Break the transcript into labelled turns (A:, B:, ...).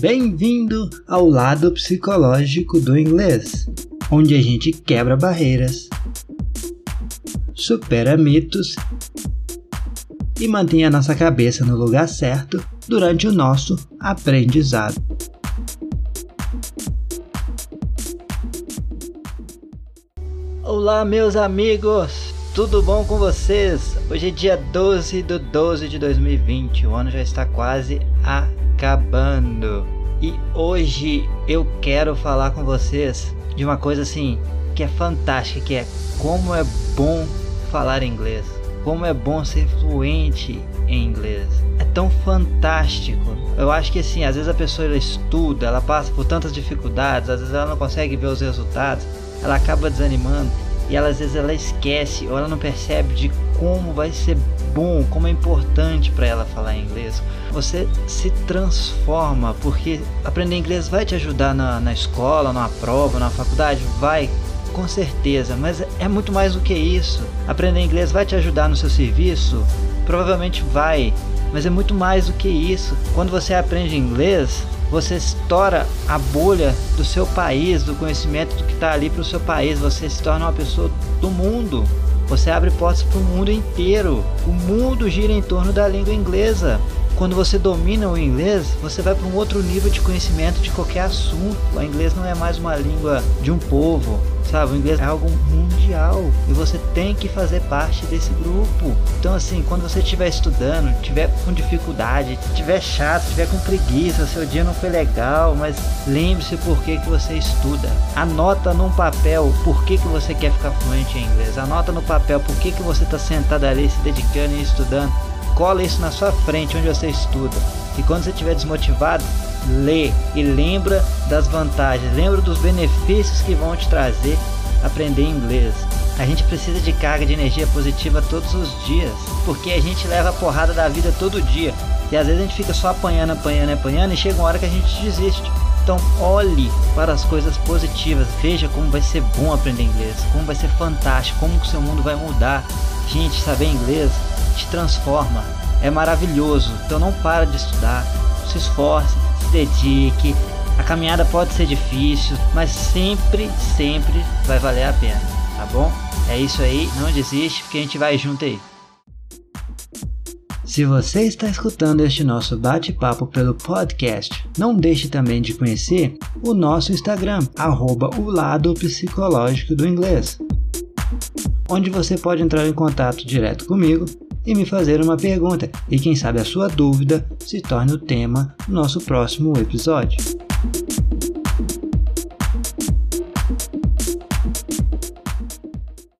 A: Bem-vindo ao lado psicológico do inglês, onde a gente quebra barreiras, supera mitos e mantém a nossa cabeça no lugar certo durante o nosso aprendizado. Olá, meus amigos! Tudo bom com vocês? Hoje é dia 12 de 12 de 2020, o ano já está quase acabando. E hoje eu quero falar com vocês de uma coisa assim que é fantástica, que é como é bom falar inglês, como é bom ser fluente em inglês. É tão fantástico. Eu acho que assim, às vezes a pessoa ela estuda, ela passa por tantas dificuldades, às vezes ela não consegue ver os resultados, ela acaba desanimando e ela, às vezes ela esquece ou ela não percebe de como vai ser bom, como é importante para ela falar inglês. Você se transforma porque aprender inglês vai te ajudar na, na escola, numa prova, na faculdade, vai com certeza, mas é muito mais do que isso. Aprender inglês vai te ajudar no seu serviço? Provavelmente vai, mas é muito mais do que isso. Quando você aprende inglês, você estoura a bolha do seu país, do conhecimento que está ali para o seu país, você se torna uma pessoa do mundo. Você abre portas para o mundo inteiro. O mundo gira em torno da língua inglesa. Quando você domina o inglês, você vai para um outro nível de conhecimento de qualquer assunto. O inglês não é mais uma língua de um povo, sabe? O inglês é algo mundial e você tem que fazer parte desse grupo. Então, assim, quando você estiver estudando, tiver com dificuldade, tiver chato, tiver com preguiça, seu dia não foi legal, mas lembre-se por que, que você estuda. Anota num papel por que, que você quer ficar fluente em inglês. Anota no papel por que, que você está sentado ali se dedicando e estudando cola isso na sua frente onde você estuda. E quando você estiver desmotivado, lê e lembra das vantagens, lembra dos benefícios que vão te trazer aprender inglês. A gente precisa de carga de energia positiva todos os dias, porque a gente leva a porrada da vida todo dia. E às vezes a gente fica só apanhando, apanhando, apanhando e chega uma hora que a gente desiste. Então olhe para as coisas positivas, veja como vai ser bom aprender inglês, como vai ser fantástico, como o seu mundo vai mudar. Gente, saber inglês te transforma. É maravilhoso. Então não para de estudar. Se esforce, se dedique. A caminhada pode ser difícil, mas sempre, sempre vai valer a pena, tá bom? É isso aí, não desiste, porque a gente vai junto aí. Se você está escutando este nosso bate-papo pelo podcast, não deixe também de conhecer o nosso Instagram, arroba o lado psicológico do inglês, onde você pode entrar em contato direto comigo e me fazer uma pergunta, e quem sabe a sua dúvida se torne o tema do nosso próximo episódio.